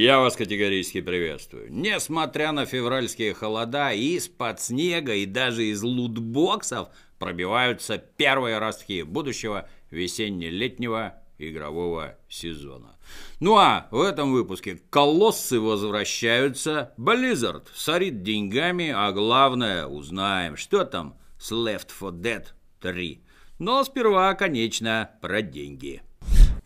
Я вас категорически приветствую. Несмотря на февральские холода, из-под снега и даже из лутбоксов пробиваются первые ростки будущего весенне-летнего игрового сезона. Ну а в этом выпуске колоссы возвращаются, Blizzard сорит деньгами, а главное узнаем, что там с Left 4 Dead 3. Но сперва, конечно, про деньги.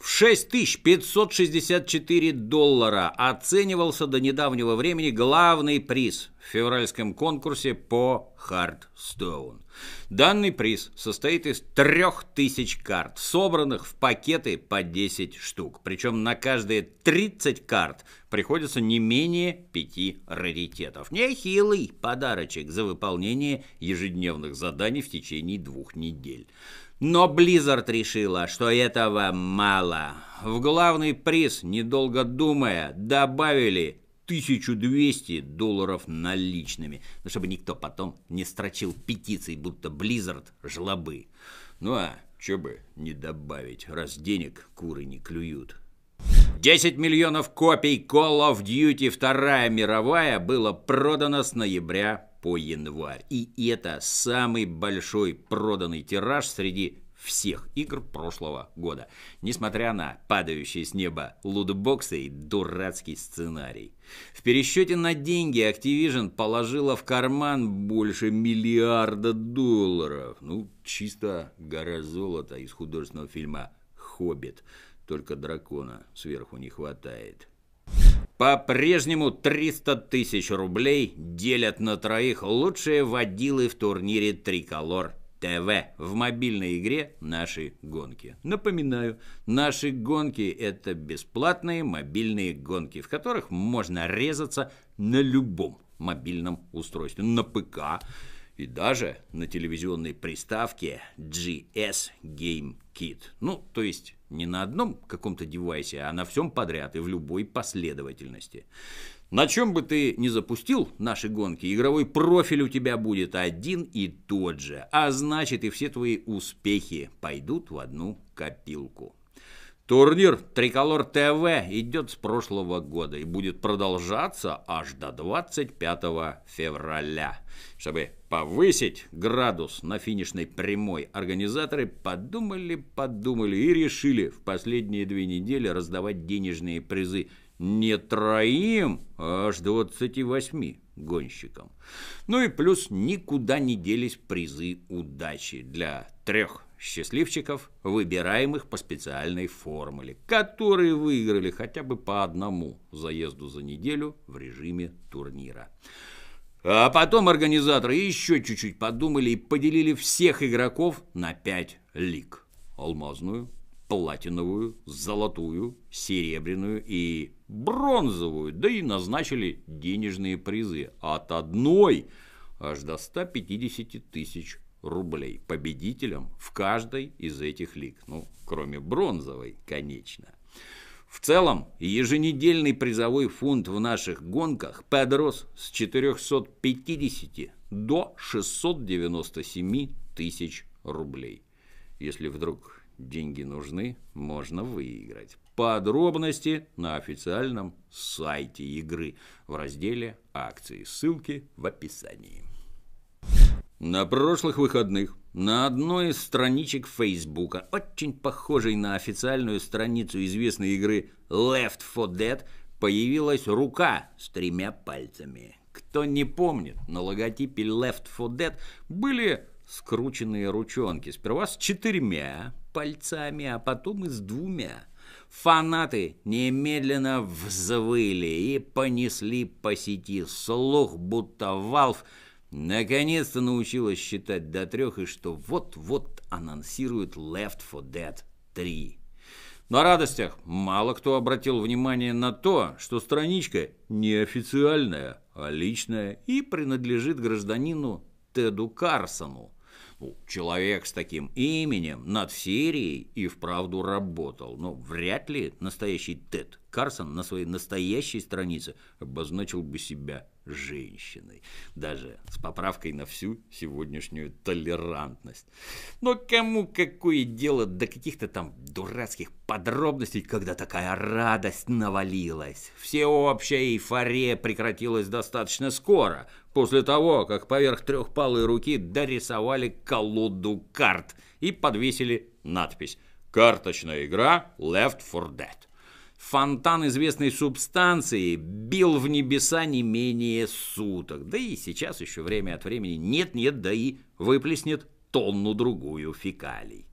В 6564 доллара оценивался до недавнего времени главный приз в февральском конкурсе по Hardstone. Данный приз состоит из 3000 карт, собранных в пакеты по 10 штук. Причем на каждые 30 карт приходится не менее 5 раритетов. Нехилый подарочек за выполнение ежедневных заданий в течение двух недель. Но Blizzard решила, что этого мало. В главный приз, недолго думая, добавили 1200 долларов наличными, ну, чтобы никто потом не строчил петиций, будто Blizzard жлобы. Ну а что бы не добавить, раз денег куры не клюют. 10 миллионов копий Call of Duty Вторая мировая было продано с ноября по январь. И это самый большой проданный тираж среди всех игр прошлого года, несмотря на падающие с неба лутбоксы и дурацкий сценарий. В пересчете на деньги Activision положила в карман больше миллиарда долларов. Ну, чисто гора золота из художественного фильма «Хоббит». Только дракона сверху не хватает. По-прежнему 300 тысяч рублей делят на троих лучшие водилы в турнире «Триколор ТВ» в мобильной игре «Наши гонки». Напоминаю, «Наши гонки» — это бесплатные мобильные гонки, в которых можно резаться на любом мобильном устройстве, на ПК и даже на телевизионной приставке GS Game Kit. Ну, то есть не на одном каком-то девайсе, а на всем подряд и в любой последовательности. На чем бы ты ни запустил наши гонки, игровой профиль у тебя будет один и тот же, а значит и все твои успехи пойдут в одну копилку. Турнир Триколор ТВ идет с прошлого года и будет продолжаться аж до 25 февраля. Чтобы повысить градус на финишной прямой, организаторы подумали, подумали и решили в последние две недели раздавать денежные призы не троим, а аж 28 гонщикам. Ну и плюс никуда не делись призы удачи для трех счастливчиков, выбираемых по специальной формуле, которые выиграли хотя бы по одному заезду за неделю в режиме турнира. А потом организаторы еще чуть-чуть подумали и поделили всех игроков на пять лиг. Алмазную, платиновую, золотую, серебряную и бронзовую, да и назначили денежные призы от одной аж до 150 тысяч рублей победителям в каждой из этих лиг. Ну, кроме бронзовой, конечно. В целом, еженедельный призовой фонд в наших гонках подрос с 450 до 697 тысяч рублей. Если вдруг деньги нужны, можно выиграть. Подробности на официальном сайте игры в разделе акции. Ссылки в описании. На прошлых выходных на одной из страничек Фейсбука, очень похожей на официальную страницу известной игры Left 4 Dead, появилась рука с тремя пальцами. Кто не помнит, на логотипе Left 4 Dead были скрученные ручонки. Сперва с четырьмя пальцами, а потом и с двумя. Фанаты немедленно взвыли и понесли по сети слух, будто Valve – наконец-то научилась считать до трех и что вот-вот анонсирует Left 4 Dead 3. На радостях мало кто обратил внимание на то, что страничка не официальная, а личная и принадлежит гражданину Теду Карсону. Ну, человек с таким именем над серией и вправду работал, но вряд ли настоящий Тед Карсон на своей настоящей странице обозначил бы себя женщиной, даже с поправкой на всю сегодняшнюю толерантность. Но кому какое дело до каких-то там дурацких подробностей, когда такая радость навалилась? Всеобщая эйфория прекратилась достаточно скоро, после того, как поверх трехпалой руки дорисовали колоду карт и подвесили надпись «Карточная игра Left 4 Dead». Фонтан известной субстанции бил в небеса не менее суток. Да и сейчас еще время от времени нет-нет, да и выплеснет тонну-другую фекалий.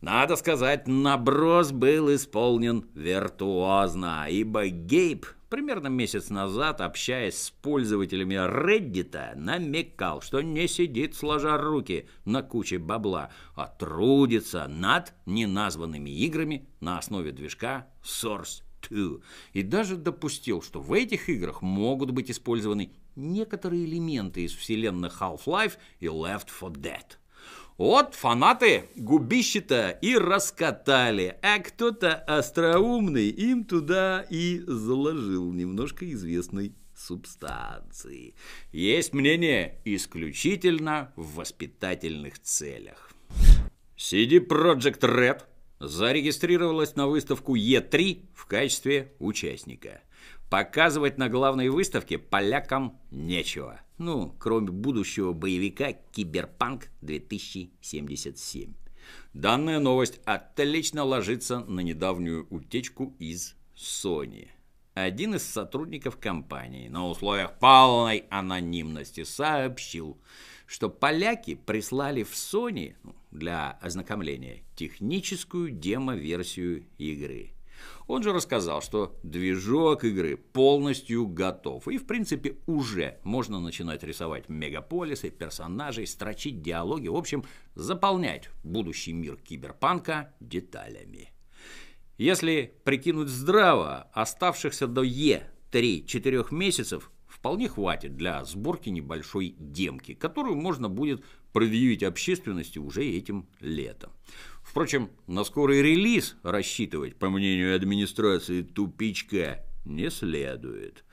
Надо сказать, наброс был исполнен виртуозно, ибо Гейб примерно месяц назад, общаясь с пользователями Reddit, намекал, что не сидит сложа руки на куче бабла, а трудится над неназванными играми на основе движка Source 2. И даже допустил, что в этих играх могут быть использованы некоторые элементы из вселенных Half-Life и Left 4 Dead. Вот фанаты губища-то и раскатали, а кто-то остроумный им туда и заложил немножко известной субстанции. Есть мнение исключительно в воспитательных целях. CD Project Red зарегистрировалась на выставку E3 в качестве участника. Показывать на главной выставке полякам нечего. Ну, кроме будущего боевика «Киберпанк 2077». Данная новость отлично ложится на недавнюю утечку из Sony. Один из сотрудников компании на условиях полной анонимности сообщил, что поляки прислали в Sony ну, для ознакомления техническую демо-версию игры – он же рассказал, что движок игры полностью готов. И, в принципе, уже можно начинать рисовать мегаполисы, персонажей, строчить диалоги. В общем, заполнять будущий мир киберпанка деталями. Если прикинуть здраво, оставшихся до Е 3-4 месяцев вполне хватит для сборки небольшой демки, которую можно будет предъявить общественности уже этим летом. Впрочем, на скорый релиз рассчитывать, по мнению администрации тупичка, не следует.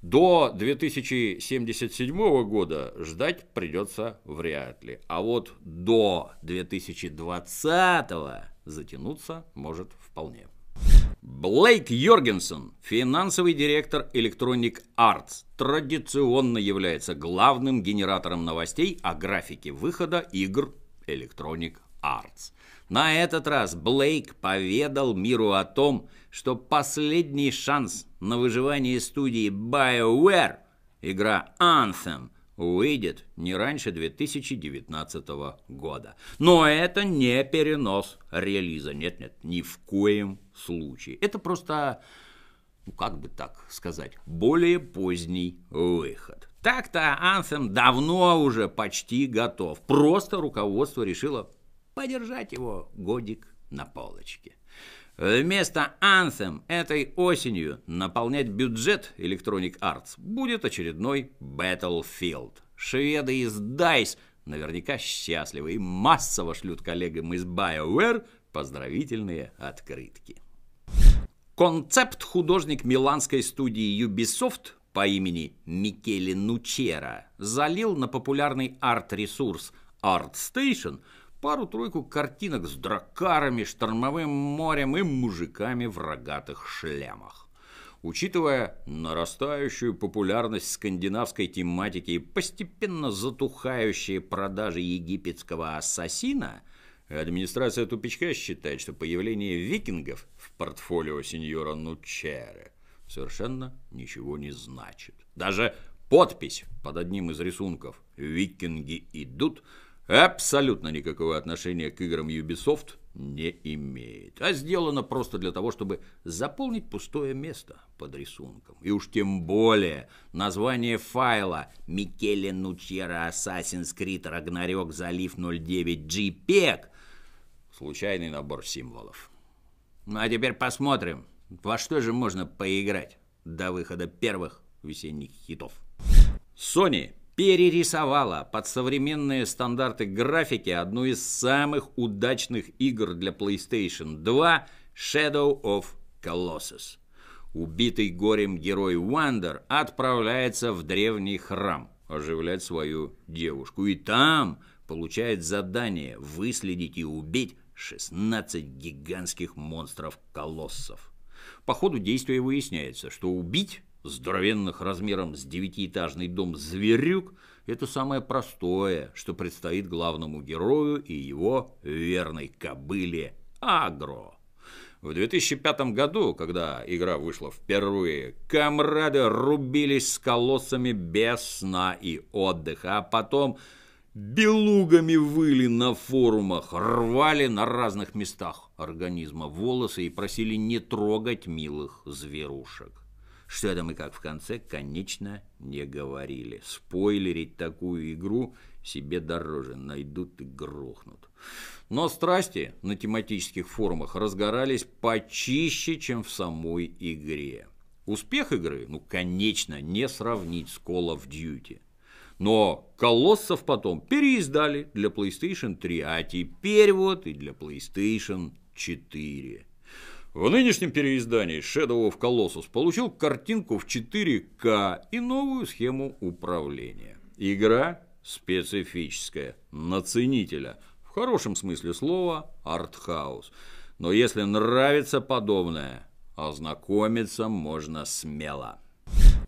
До 2077 года ждать придется вряд ли, а вот до 2020 затянуться может вполне. Блейк Йоргенсон, финансовый директор Electronic Arts, традиционно является главным генератором новостей о графике выхода игр Electronic Arts. На этот раз Блейк поведал миру о том, что последний шанс на выживание студии BioWare, игра Anthem, выйдет не раньше 2019 года. Но это не перенос релиза. Нет-нет, ни в коем случае. Это просто, ну как бы так сказать, более поздний выход. Так-то Anthem давно уже почти готов. Просто руководство решило подержать его годик на полочке. Вместо Anthem этой осенью наполнять бюджет Electronic Arts будет очередной Battlefield. Шведы из DICE наверняка счастливы и массово шлют коллегам из BioWare поздравительные открытки. Концепт-художник миланской студии Ubisoft по имени Микеле Нучера залил на популярный арт-ресурс ArtStation – пару-тройку картинок с дракарами, штормовым морем и мужиками в рогатых шлемах. Учитывая нарастающую популярность скандинавской тематики и постепенно затухающие продажи египетского ассасина, администрация тупичка считает, что появление викингов в портфолио сеньора Нучере совершенно ничего не значит. Даже подпись под одним из рисунков «Викинги идут» абсолютно никакого отношения к играм Ubisoft не имеет, а сделано просто для того, чтобы заполнить пустое место под рисунком. И уж тем более название файла Микеле Нучера Assassin's Creed Ragnarok залив 09 JPEG случайный набор символов. Ну а теперь посмотрим, во что же можно поиграть до выхода первых весенних хитов. Sony перерисовала под современные стандарты графики одну из самых удачных игр для PlayStation 2 Shadow of Colossus. убитый горем герой Уандер отправляется в древний храм оживлять свою девушку. И там получает задание выследить и убить 16 гигантских монстров-колоссов. По ходу действия выясняется, что убить здоровенных размером с девятиэтажный дом зверюк – это самое простое, что предстоит главному герою и его верной кобыле Агро. В 2005 году, когда игра вышла впервые, комрады рубились с колоссами без сна и отдыха, а потом белугами выли на форумах, рвали на разных местах организма волосы и просили не трогать милых зверушек. Что там и как в конце, конечно, не говорили. Спойлерить такую игру себе дороже, найдут и грохнут. Но страсти на тематических форумах разгорались почище, чем в самой игре. Успех игры, ну, конечно, не сравнить с Call of Duty. Но колоссов потом переиздали для PlayStation 3, а теперь вот и для PlayStation 4. В нынешнем переиздании Shadow of Colossus получил картинку в 4К и новую схему управления. Игра специфическая, на ценителя, в хорошем смысле слова артхаус. Но если нравится подобное, ознакомиться можно смело.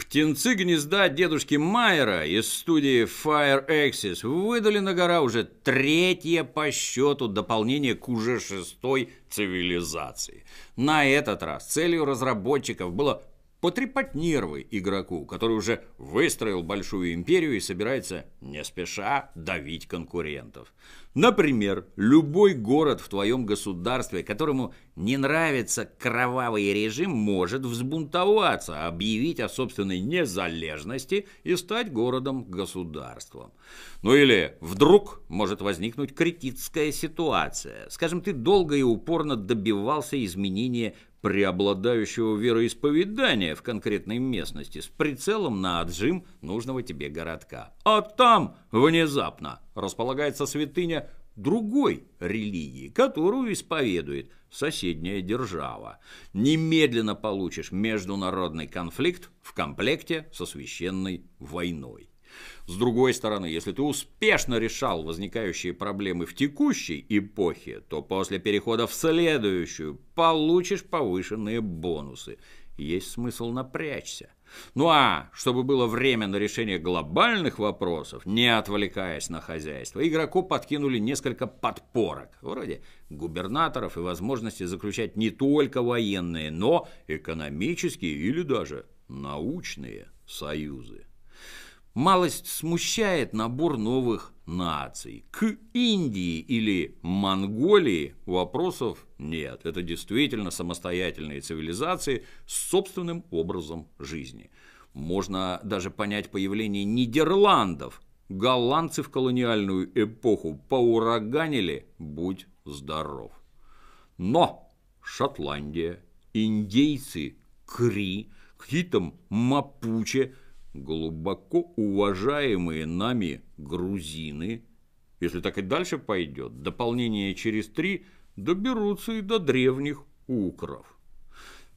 Птенцы гнезда дедушки Майера из студии Fire Access выдали на гора уже третье по счету дополнение к уже шестой цивилизации. На этот раз целью разработчиков было потрепать нервы игроку, который уже выстроил большую империю и собирается не спеша давить конкурентов. Например, любой город в твоем государстве, которому не нравится кровавый режим, может взбунтоваться, объявить о собственной незалежности и стать городом-государством. Ну или вдруг может возникнуть критическая ситуация. Скажем, ты долго и упорно добивался изменения преобладающего вероисповедания в конкретной местности с прицелом на отжим нужного тебе городка. А там внезапно располагается святыня другой религии, которую исповедует соседняя держава. Немедленно получишь международный конфликт в комплекте со священной войной. С другой стороны, если ты успешно решал возникающие проблемы в текущей эпохе, то после перехода в следующую получишь повышенные бонусы. Есть смысл напрячься. Ну а, чтобы было время на решение глобальных вопросов, не отвлекаясь на хозяйство, игроку подкинули несколько подпорок, вроде губернаторов и возможности заключать не только военные, но экономические или даже научные союзы малость смущает набор новых наций. К Индии или Монголии вопросов нет. Это действительно самостоятельные цивилизации с собственным образом жизни. Можно даже понять появление Нидерландов. Голландцы в колониальную эпоху поураганили, будь здоров. Но Шотландия, индейцы, Кри, какие-то мапуче – глубоко уважаемые нами грузины, если так и дальше пойдет, дополнение через три доберутся и до древних укров.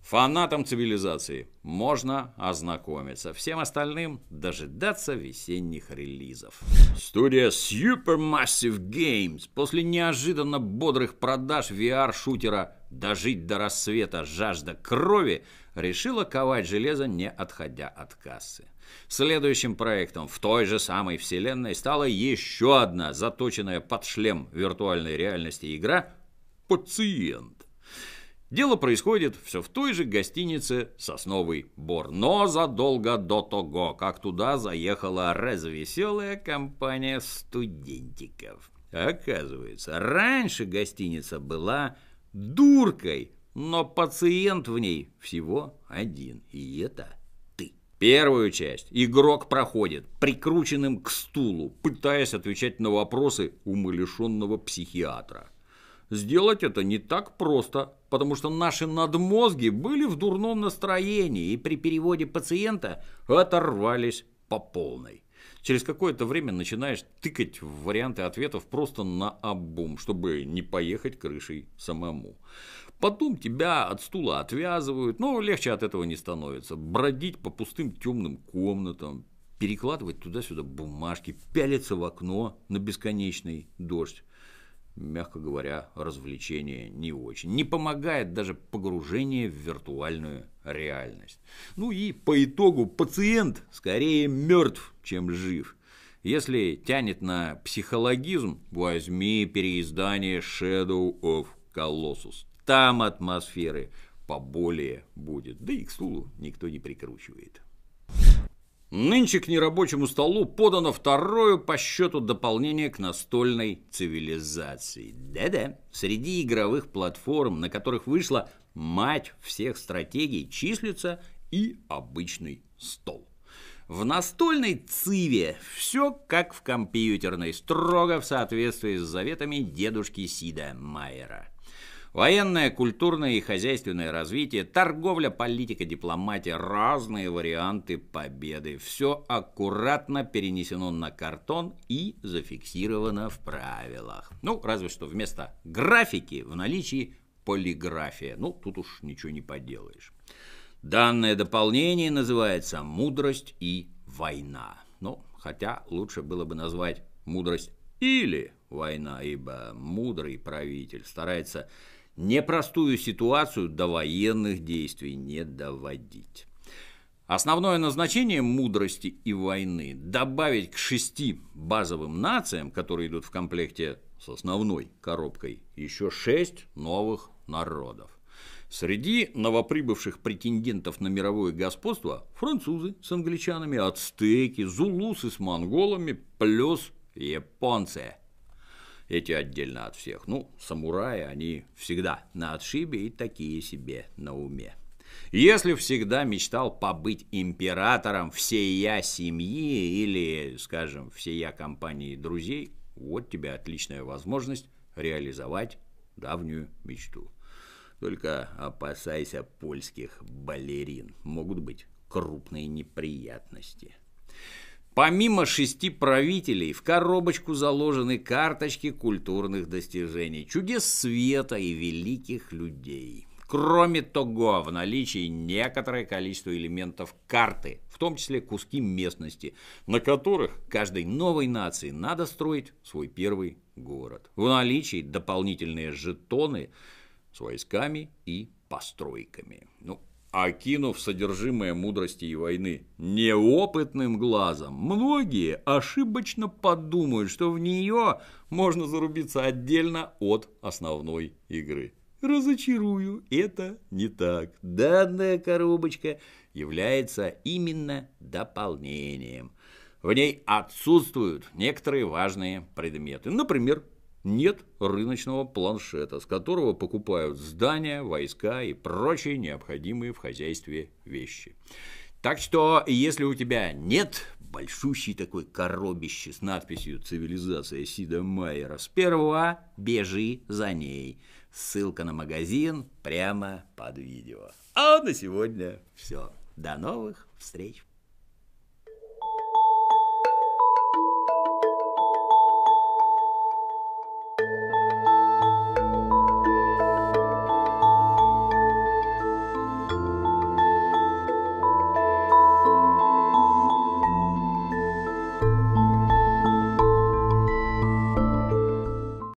Фанатам цивилизации можно ознакомиться, всем остальным дожидаться весенних релизов. Студия Supermassive Games после неожиданно бодрых продаж VR-шутера «Дожить до рассвета. Жажда крови» решила ковать железо, не отходя от кассы. Следующим проектом в той же самой вселенной стала еще одна заточенная под шлем виртуальной реальности игра «Пациент». Дело происходит все в той же гостинице «Сосновый Бор», но задолго до того, как туда заехала развеселая компания студентиков. Оказывается, раньше гостиница была дуркой, но пациент в ней всего один, и это. Первую часть игрок проходит прикрученным к стулу, пытаясь отвечать на вопросы умалишенного психиатра – Сделать это не так просто, потому что наши надмозги были в дурном настроении и при переводе пациента оторвались по полной. Через какое-то время начинаешь тыкать в варианты ответов просто на обум, чтобы не поехать крышей самому. Потом тебя от стула отвязывают, но легче от этого не становится. Бродить по пустым темным комнатам, перекладывать туда-сюда бумажки, пялиться в окно на бесконечный дождь. Мягко говоря, развлечение не очень. Не помогает даже погружение в виртуальную реальность. Ну и по итогу пациент скорее мертв, чем жив. Если тянет на психологизм, возьми переиздание Shadow of Colossus. Там атмосферы поболее будет. Да и к стулу никто не прикручивает. Нынче к нерабочему столу подано второе по счету дополнение к настольной цивилизации. Да-да, среди игровых платформ, на которых вышла мать всех стратегий, числится и обычный стол. В настольной циве все как в компьютерной, строго в соответствии с заветами дедушки Сида Майера – Военное, культурное и хозяйственное развитие, торговля, политика, дипломатия, разные варианты победы. Все аккуратно перенесено на картон и зафиксировано в правилах. Ну, разве что вместо графики в наличии полиграфия. Ну, тут уж ничего не поделаешь. Данное дополнение называется «Мудрость и война». Ну, хотя лучше было бы назвать «Мудрость или война», ибо мудрый правитель старается непростую ситуацию до военных действий не доводить. Основное назначение мудрости и войны – добавить к шести базовым нациям, которые идут в комплекте с основной коробкой, еще шесть новых народов. Среди новоприбывших претендентов на мировое господство – французы с англичанами, ацтеки, зулусы с монголами, плюс японцы – эти отдельно от всех. Ну, самураи, они всегда на отшибе и такие себе на уме. Если всегда мечтал побыть императором всея семьи или, скажем, всея компании друзей, вот тебе отличная возможность реализовать давнюю мечту. Только опасайся польских балерин. Могут быть крупные неприятности. Помимо шести правителей, в коробочку заложены карточки культурных достижений, чудес света и великих людей. Кроме того, в наличии некоторое количество элементов карты, в том числе куски местности, на которых каждой новой нации надо строить свой первый город. В наличии дополнительные жетоны с войсками и постройками. Ну, окинув содержимое мудрости и войны неопытным глазом, многие ошибочно подумают, что в нее можно зарубиться отдельно от основной игры. Разочарую, это не так. Данная коробочка является именно дополнением. В ней отсутствуют некоторые важные предметы. Например, нет рыночного планшета, с которого покупают здания, войска и прочие необходимые в хозяйстве вещи. Так что, если у тебя нет большущей такой коробище с надписью «Цивилизация Сида Майера», сперва бежи за ней. Ссылка на магазин прямо под видео. А на сегодня все. До новых встреч!